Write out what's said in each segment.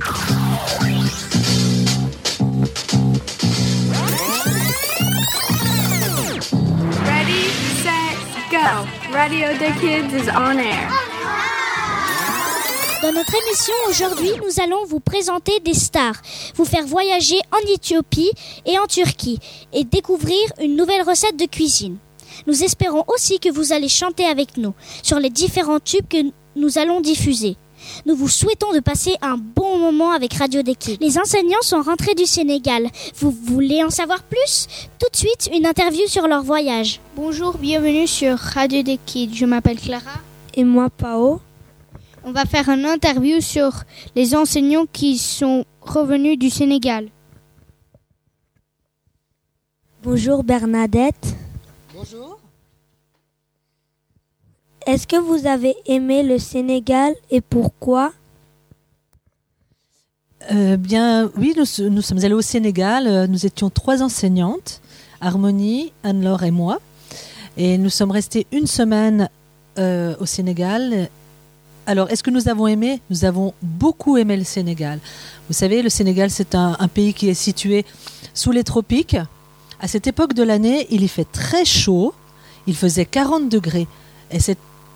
Ready, set, go. Radio the Kids is on air. Dans notre émission aujourd'hui, nous allons vous présenter des stars, vous faire voyager en Éthiopie et en Turquie et découvrir une nouvelle recette de cuisine. Nous espérons aussi que vous allez chanter avec nous sur les différents tubes que nous allons diffuser. Nous vous souhaitons de passer un bon moment avec Radio Deki. Les enseignants sont rentrés du Sénégal. Vous voulez en savoir plus? Tout de suite, une interview sur leur voyage. Bonjour, bienvenue sur Radio Deki. Je m'appelle Clara. Et moi, Pao. On va faire une interview sur les enseignants qui sont revenus du Sénégal. Bonjour Bernadette. Bonjour. Est-ce que vous avez aimé le Sénégal et pourquoi? Euh, bien, oui, nous, sommes allés au Sénégal. Euh, Nous étions trois enseignantes, Harmonie, Anne-Laure et moi. Et nous sommes restés une semaine euh, au Sénégal. Alors, est-ce que nous avons aimé? Nous avons beaucoup aimé le Sénégal. Vous savez, le Sénégal, c'est un, pays qui est situé sous les tropiques. À cette époque de l'année, il y fait très chaud. Il faisait 40 degrés. Et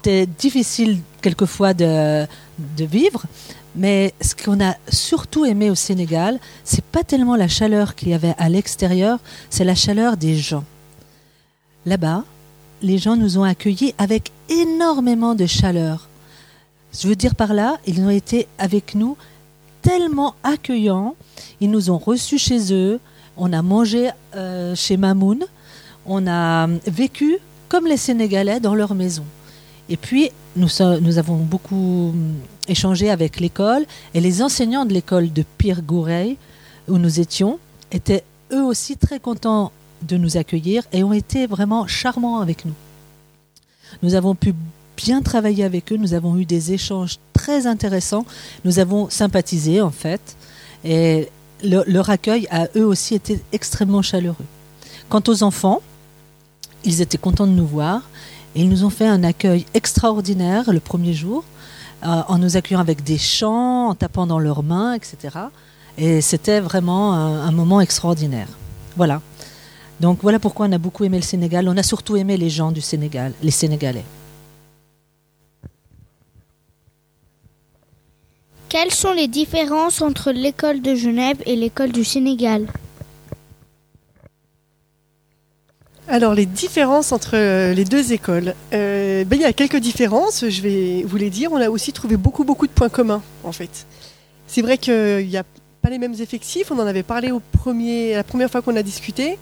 c'était difficile quelquefois de, vivre. Mais ce qu'on a surtout aimé au Sénégal, c'est pas tellement la chaleur qu'il y avait à l'extérieur, c'est la chaleur des gens. Là-bas, les gens nous ont accueillis avec énormément de chaleur. Je veux dire par là, ils ont été avec nous tellement accueillants. Ils nous ont reçus chez eux. On a mangé euh, chez Mamoun. On a vécu comme les Sénégalais dans leur maison. Et puis, nous, avons beaucoup hum, échangé avec l'école et les enseignants de l'école de Pire Goureil, où nous étions, étaient eux aussi très contents de nous accueillir et ont été vraiment charmants avec nous. Nous avons pu bien travailler avec eux, nous avons eu des échanges très intéressants, nous avons sympathisé en fait, et le- leur accueil a eux aussi été extrêmement chaleureux. Quant aux enfants, ils étaient contents de nous voir ils nous ont fait un accueil extraordinaire le premier jour, euh, en nous accueillant avec des chants, en tapant dans leurs mains, etc. Et c'était vraiment un moment extraordinaire. Voilà. Donc voilà pourquoi on a beaucoup aimé le Sénégal. On a surtout aimé les gens du Sénégal, les Sénégalais. Quelles sont les différences entre l'école de Genève et l'école du Sénégal? Alors, les différences entre euh, les deux écoles. Euh, ben, il y a quelques différences, je vais vous les dire. On a aussi trouvé beaucoup, beaucoup de points communs, en fait. C'est vrai qu'il n'y a pas les mêmes effectifs. On en avait parlé au premier, la première fois qu'on a discuté.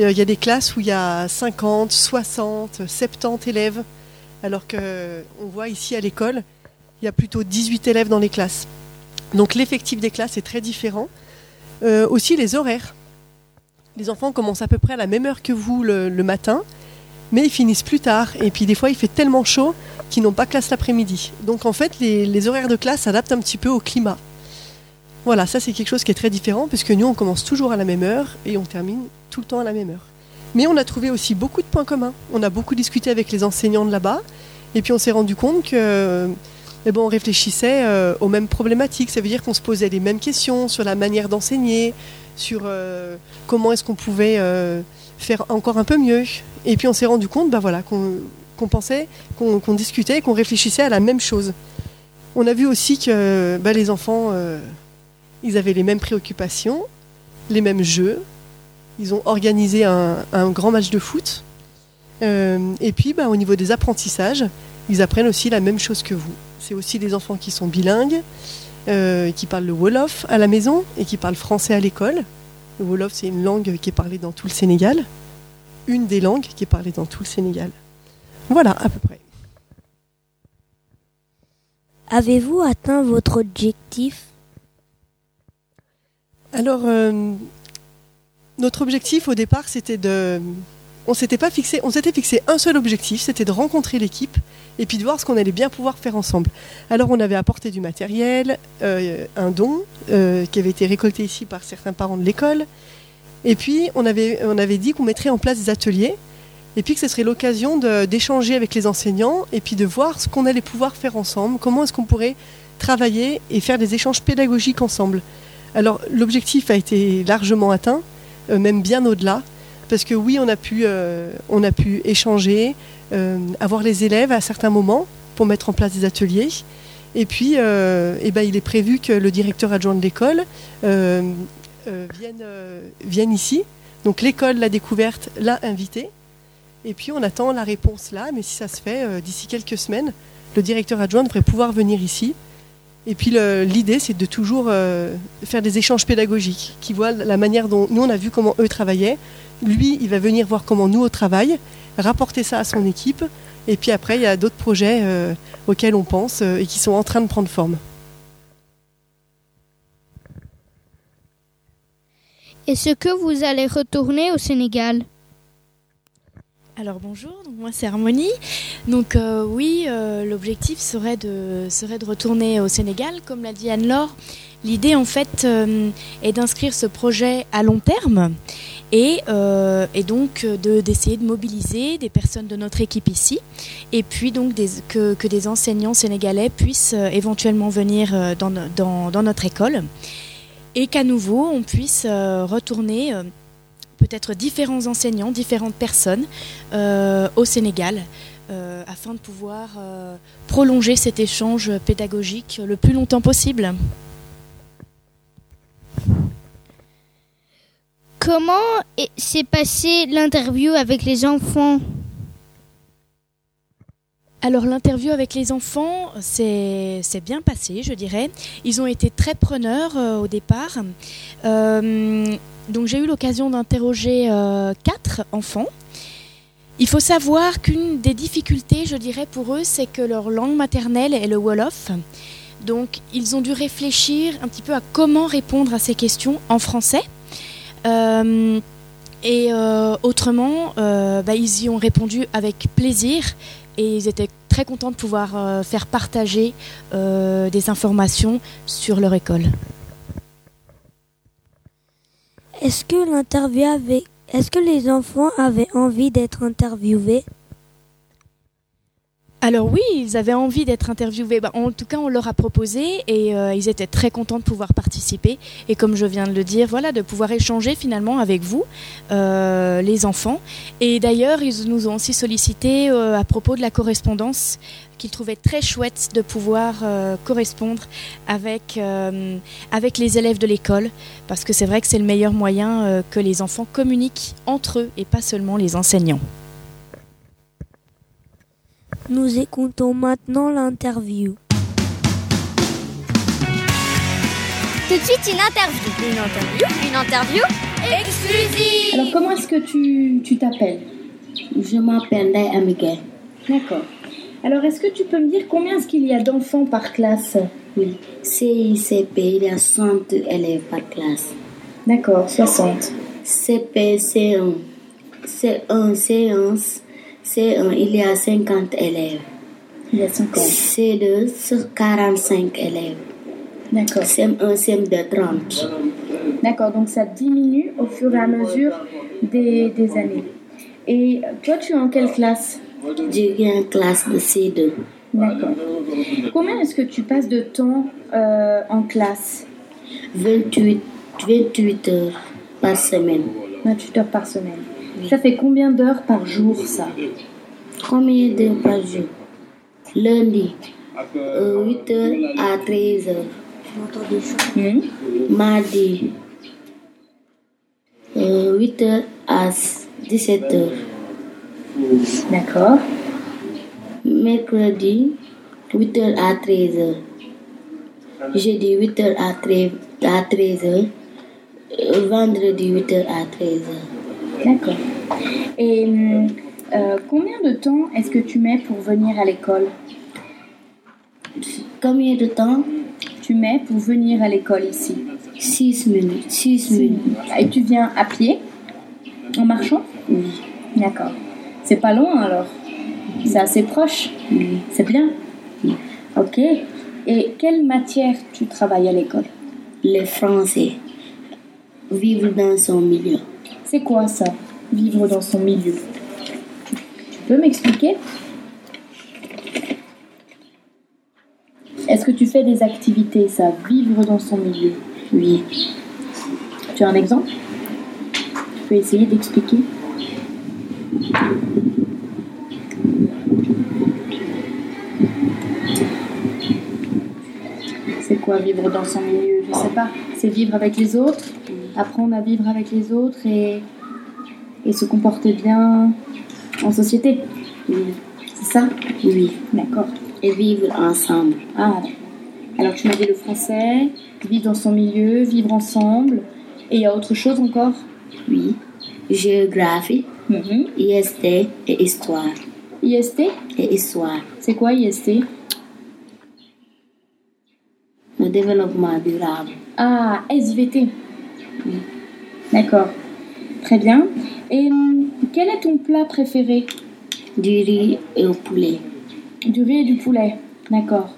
Euh, Il y a des classes où il y a 50, 60, 70 élèves, alors qu'on voit ici à l'école, il y a plutôt 18 élèves dans les classes. Donc l'effectif des classes est très différent. Aussi les horaires. Les enfants commencent à peu près à la même heure que vous le, matin, mais ils finissent plus tard. Et puis des fois, il fait tellement chaud qu'ils n'ont pas classe l'après-midi. Donc en fait, les, les horaires de classe s'adaptent un petit peu au climat. Voilà, ça c'est quelque chose qui est très différent, puisque nous, on commence toujours à la même heure et on termine tout le temps à la même heure. Mais on a trouvé aussi beaucoup de points communs. On a beaucoup discuté avec les enseignants de là-bas, et puis on s'est rendu compte que eh ben, on réfléchissait euh, aux mêmes problématiques. Ça veut dire qu'on se posait les mêmes questions sur la manière d'enseigner, sur euh, comment est-ce qu'on pouvait euh, faire encore un peu mieux. Et puis on s'est rendu compte bah, voilà, qu'on pensait, qu'on discutait, qu'on réfléchissait à la même chose. On a vu aussi que bah, les enfants, euh, ils avaient les mêmes préoccupations, les mêmes jeux. Ils ont organisé un, grand match de foot. Et puis, bah, au niveau des apprentissages, ils apprennent aussi la même chose que vous. C'est aussi des enfants qui sont bilingues, qui parlent le Wolof à la maison et qui parlent français à l'école. Le Wolof, c'est une langue qui est parlée dans tout le Sénégal. Une des langues qui est parlée dans tout le Sénégal. Voilà, à peu près. Avez-vous atteint votre objectif? Alors, euh, notre objectif au départ, c'était de. On s'était pas fixé, on s'était fixé un seul objectif, c'était de rencontrer l'équipe et puis de voir ce qu'on allait bien pouvoir faire ensemble. Alors, on avait apporté du matériel, euh, un don euh, qui avait été récolté ici par certains parents de l'école, et puis on avait, on avait dit qu'on mettrait en place des ateliers et puis que ce serait l'occasion d'échanger avec les enseignants et puis de voir ce qu'on allait pouvoir faire ensemble, comment est-ce qu'on pourrait travailler et faire des échanges pédagogiques ensemble. Alors l'objectif a été largement atteint, euh, même bien au-delà, parce que oui, on a pu, euh, échanger, euh, avoir les élèves à certains moments pour mettre en place des ateliers. Et puis, euh, eh ben, il est prévu que le directeur adjoint de l'école vienne, vienne ici. Donc l'école l'a découverte, l'a invité. Et puis on attend la réponse là, mais si ça se fait d'ici quelques semaines, le directeur adjoint devrait pouvoir venir ici. Et puis l'idée, c'est de toujours faire des échanges pédagogiques, qui voient la manière dont nous on a vu comment eux travaillaient. Lui, il va venir voir comment nous on travaille, rapporter ça à son équipe. Et puis après, il y a d'autres projets euh, auxquels on pense euh, et qui sont en train de prendre forme. Est-ce que vous allez retourner au Sénégal? Alors bonjour, donc moi c'est Harmonie. Donc euh, oui, euh, l'objectif serait de, serait de retourner au Sénégal, comme l'a dit Anne-Laure. L'idée en fait euh, est d'inscrire ce projet à long terme et, euh, et donc de- d'essayer de, mobiliser des personnes de notre équipe ici et puis donc que, que des enseignants sénégalais puissent euh, éventuellement venir euh, dans, dans- dans notre école et qu'à nouveau on puisse euh, retourner euh, peut-être différents enseignants, différentes personnes euh, au Sénégal euh, afin de pouvoir euh, prolonger cet échange pédagogique le plus longtemps possible. Comment est- s'est passée l'interview avec les enfants Alors l'interview avec les enfants c'est bien passé, je dirais. Ils ont été très preneurs euh, au départ. Euh, donc j'ai eu l'occasion d'interroger euh, quatre enfants. Il faut savoir qu'une des difficultés, je dirais, pour eux, c'est que leur langue maternelle est le Wolof. Donc ils ont dû réfléchir un petit peu à comment répondre à ces questions en français. Euh, et euh, autrement, euh, bah, ils y ont répondu avec plaisir et ils étaient très contents de pouvoir faire partager des informations sur leur école. Est-ce que l'interview avait... Est-ce que les enfants avaient envie d'être interviewés? Alors oui, ils avaient envie d'être interviewés. Bah, en tout cas, on leur a proposé et euh, ils étaient très contents de pouvoir participer. Et comme je viens de le dire, voilà, de pouvoir échanger finalement avec vous, euh, les enfants. Et d'ailleurs, ils nous ont aussi sollicité euh, à propos de la correspondance qu'ils trouvaient très chouette de pouvoir correspondre avec, avec les élèves de l'école. Parce que c'est vrai que c'est le meilleur moyen que les enfants communiquent entre eux et pas seulement les enseignants. Nous écoutons maintenant l'interview. Tout de suite, une interview. Une interview Une interview exclusive Alors, comment est-ce que tu tu t'appelles? Je m'appelle Ndeye Amiguel. D'accord. Alors, est-ce que tu peux me dire combien est-ce qu'il y a d'enfants par classe? Oui. CICP, il y a 60 élèves par classe. D'accord, 60. CP, C1. C1, C1, C1, il y a 50 élèves. Il y a 50. C2, c'est 45 élèves. D'accord. CM1, CM2, 30. D'accord, donc ça diminue au fur et à mesure des, des années. Et toi, tu es en quelle classe? Je viens en classe de C2. D'accord. Combien est-ce que tu passes de temps euh, en classe? 28, 28 heures par semaine. 28 heures par semaine. Ça fait combien d'heures par jour, ça Combien d'heures par jour Lundi, euh, 8 heures à 13 heures. Hmm? Mardi, euh, 8 heures à 17 heures. D'accord. Mercredi, 8 heures à 13 heures. Jeudi, 8 heures à 13, à 13 heures. Euh, Vendredi, 8 heures à 13 heures. D'accord. Et hum, euh, combien de temps est-ce que tu mets pour venir à l'école? Combien de temps? Tu mets pour venir à l'école ici? 6 minutes. 6 minutes. Et tu viens à pied? En marchant? Oui. D'accord. C'est pas loin alors C'est assez proche Oui. C'est bien Ok. Et quelle matière tu travailles à l'école? Les Français vivent dans son milieu. C'est quoi ça Vivre dans son milieu? Tu peux m'expliquer? Est-ce que tu fais des activités, ça, vivre dans son milieu? Oui. Tu as un exemple? Tu peux essayer d'expliquer? C'est quoi vivre dans son milieu? Je sais pas. C'est vivre avec les autres, apprendre à vivre avec les autres et, et se comporter bien en société. Oui. C'est ça? Oui. D'accord. Et vivre ensemble. Ah, alors tu m'as dit le français, vivre dans son milieu, vivre ensemble. Et il y a autre chose encore? Oui. Géographie, Mhm. IST et histoire. IST Et histoire. C'est quoi IST Le développement durable. Ah, SVT. D'accord. Très bien. Et hum, quel est ton plat préféré? Du riz et au poulet. Du riz et du poulet. D'accord.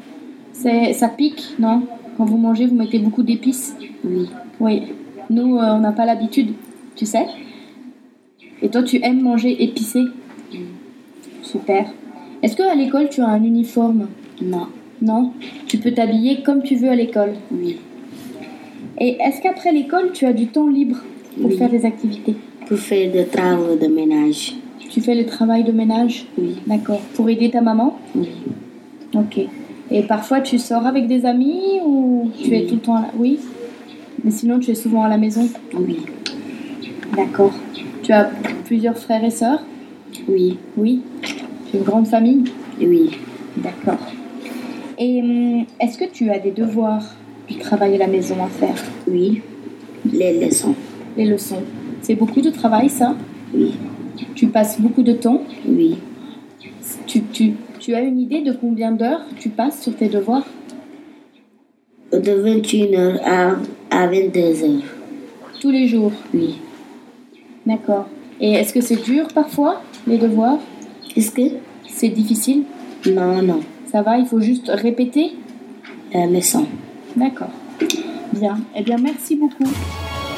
C'est, ça pique, non? Quand vous mangez, vous mettez beaucoup d'épices? Oui. Oui. Nous, euh, on n'a pas l'habitude, tu sais. Et toi, tu aimes manger épicé? Super. Est-ce qu'à l'école, tu as un uniforme? Non. Non? Tu peux t'habiller comme tu veux à l'école? Oui. Et est-ce qu'après l'école, tu as du temps libre pour Oui. faire des activités Pour faire des travaux de ménage. Tu fais le travail de ménage Oui. D'accord. Pour aider ta maman Oui. Ok. Et parfois, tu sors avec des amis ou tu es tout le temps là Oui. Mais sinon, tu es souvent à la maison Oui. D'accord. Tu as plusieurs frères et sœurs Oui. Oui. Tu as une grande famille Oui. D'accord. Et hum, est-ce que tu as des devoirs du travail à la maison à faire Oui. Les leçons. Les leçons C'est beaucoup de travail, ça Oui. Tu passes beaucoup de temps Oui. tu, tu, tu as une idée de combien d'heures tu passes sur tes devoirs De 21h à, à 22h. Tous les jours Oui. D'accord. Et est-ce que c'est dur parfois, les devoirs Est-ce que? C'est difficile Non, non. Ça va, il faut juste répéter La leçon. D'accord. Bien. Eh bien, merci beaucoup.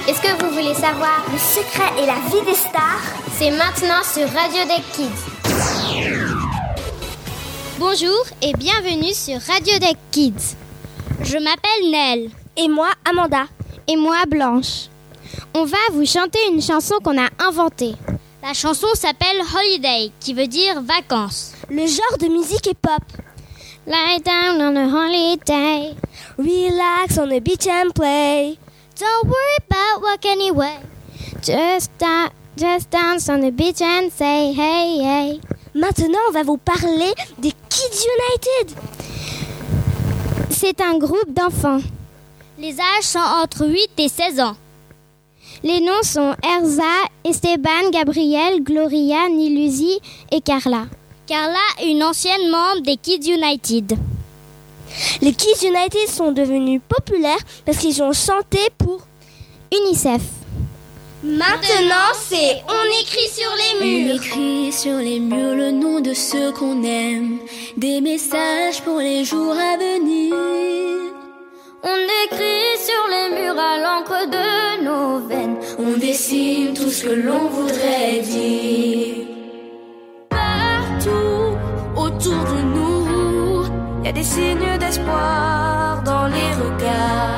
Est-ce que vous voulez savoir le secret et la vie des stars? C'est maintenant sur Radio Deck Kids. Bonjour et bienvenue sur Radio Deck Kids. Je m'appelle Nell. Et moi, Amanda. Et moi, Blanche. On va vous chanter une chanson qu'on a inventée. La chanson s'appelle Holiday, qui veut dire vacances. Le genre de musique est pop. Lie down on a holiday. Relax on the beach and play. Don't worry about work anyway. Just, da- just dance on the beach and say hey hey. Maintenant, on va vous parler des Kids United. C'est un groupe d'enfants. Les âges sont entre 8 et 16 ans. Les noms sont Erza, Esteban, Gabriel, Gloria, Nilusi et Carla. Carla une ancienne membre des Kids United. Les Kids United sont devenus populaires parce qu'ils ont chanté pour UNICEF. Maintenant, c'est On écrit sur les On murs. écrit sur les murs le nom de ceux qu'on aime, des messages pour les jours à venir. On écrit sur les murs à l'encre de nos veines. On dessine tout ce que l'on voudrait dire. Autour de nous, il y a des signes d'espoir dans les regards.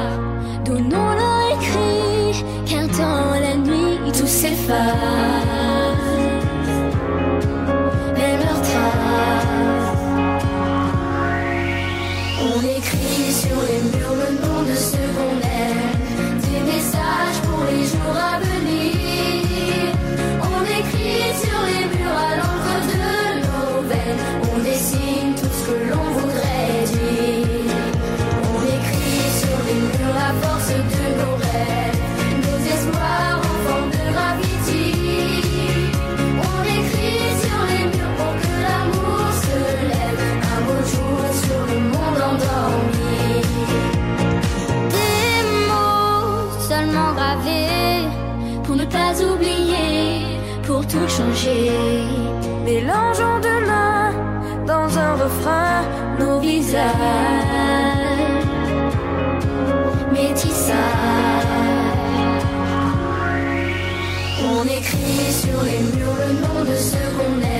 Pour ne pas oublier, pour tout changer. Mélangeons demain dans un refrain nos visages métissage. On écrit sur les murs le nom de ceux qu'on aime,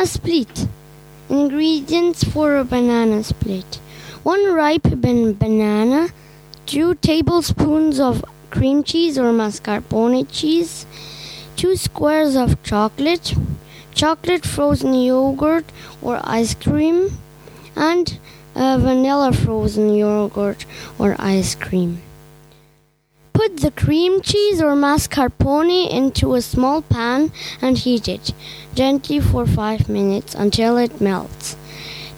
banana split. Ingredients for a banana split. One ripe ban- banana, two tablespoons of cream cheese or mascarpone cheese, two squares of chocolate, chocolate frozen yogurt or ice cream, and vanilla frozen yogurt or ice cream. Put the cream cheese or mascarpone into a small pan and heat it gently for 5 minutes until it melts.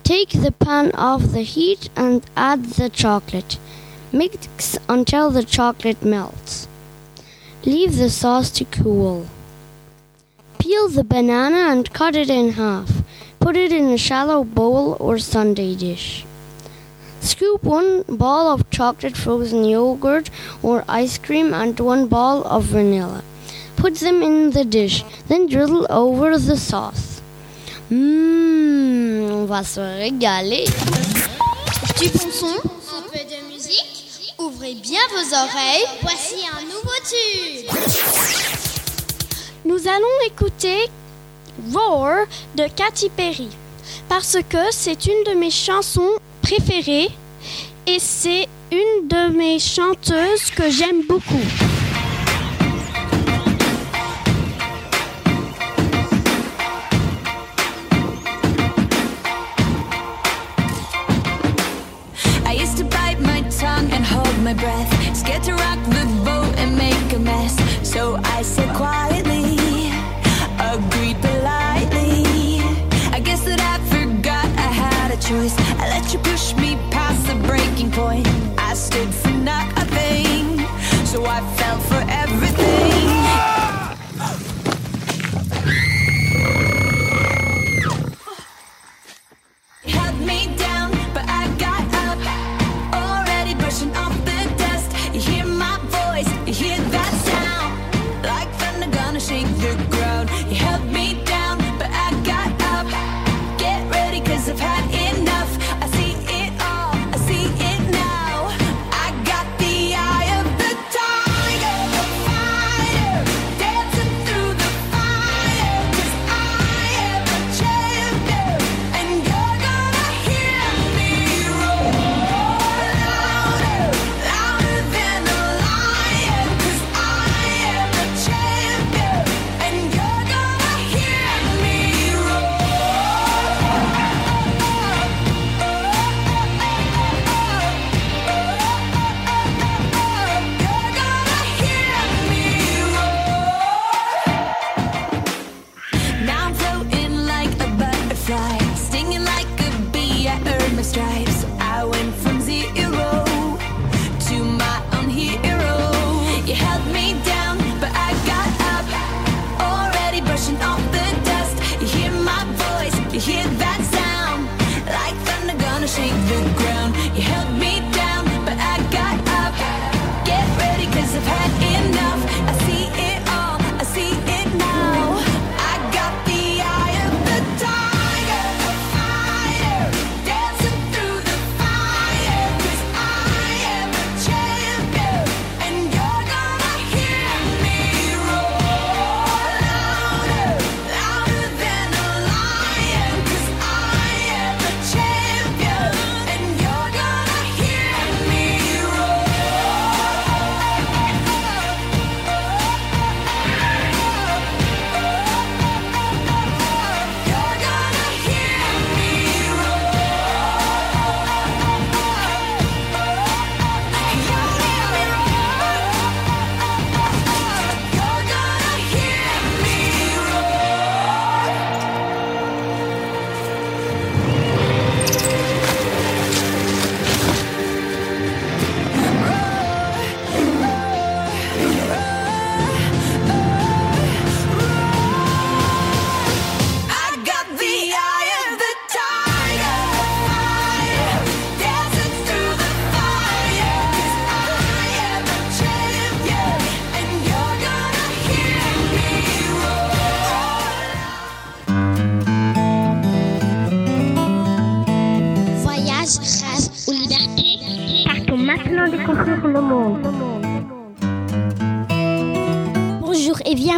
Take the pan off the heat and add the chocolate. Mix until the chocolate melts. Leave the sauce to cool. Peel the banana and cut it in half. Put it in a shallow bowl or sundae dish. Scoop one ball of chocolate frozen yogurt or ice cream and one ball of vanilla. Put them in the dish, then drizzle over the sauce. Mmm, on va se régaler. Du bon son, un peu de musique. Ouvrez bien vos oreilles. Voici un nouveau tube. Nous allons écouter Roar de Katy Perry parce que c'est une de mes chansons préférées et c'est une de mes chanteuses que j'aime beaucoup. I used to bite my tongue and hold my breath, scared to rock the boat and make a mess. So I said quietly, agreed politely. I guess that I forgot I had a choice. I let you the breaking point. I stood for nothing, so I fell for everything.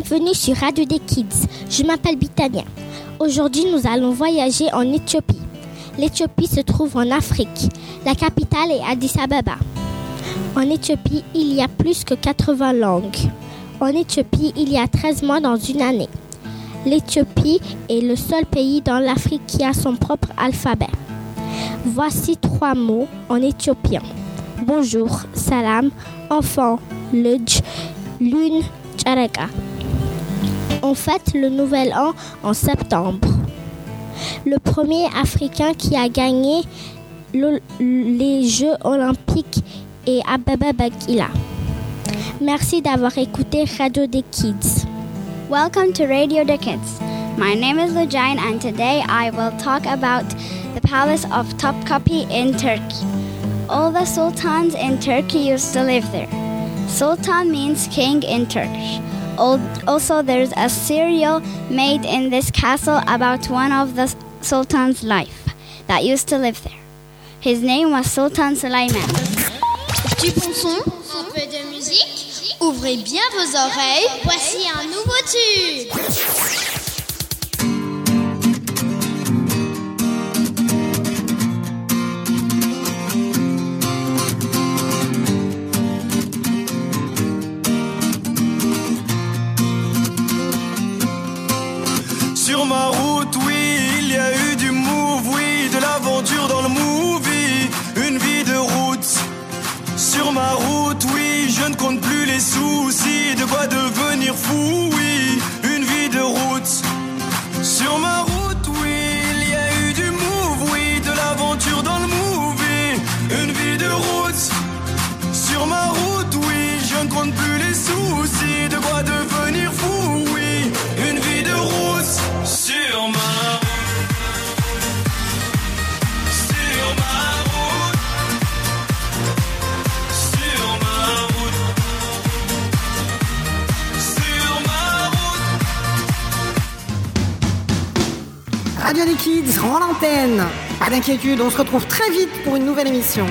Bienvenue sur Radio des Kids. Je m'appelle Bitania. Aujourd'hui, nous allons voyager en Éthiopie. L'Éthiopie se trouve en Afrique. La capitale est Addis Ababa. En Éthiopie, il y a plus que 80 langues. En Éthiopie, il y a 13 mois dans une année. L'Éthiopie est le seul pays dans l'Afrique qui a son propre alphabet. Voici trois mots en éthiopien. Bonjour, salam, enfant, ludj, lune, tchareka. On fête le nouvel an en septembre. Le premier Africain qui a gagné le- les Jeux olympiques est Ababa Bakila. Merci d'avoir écouté Radio des Kids. Welcome to Radio the Kids. My name is Lujine and today I will talk about the palace of Topkapi in Turkey. All the sultans in Turkey used to live there. Sultan means king in Turkish. Al- Also, there's a serial made in this castle about one of the sultan's life that used to live there. His name was Sultan Sulaiman. Du bon son, un peu de musique. Ouvrez bien vos oreilles. Voici un nouveau tube. Soucis, de quoi devenir fou, Pas d'inquiétude, on se retrouve très vite pour une nouvelle émission.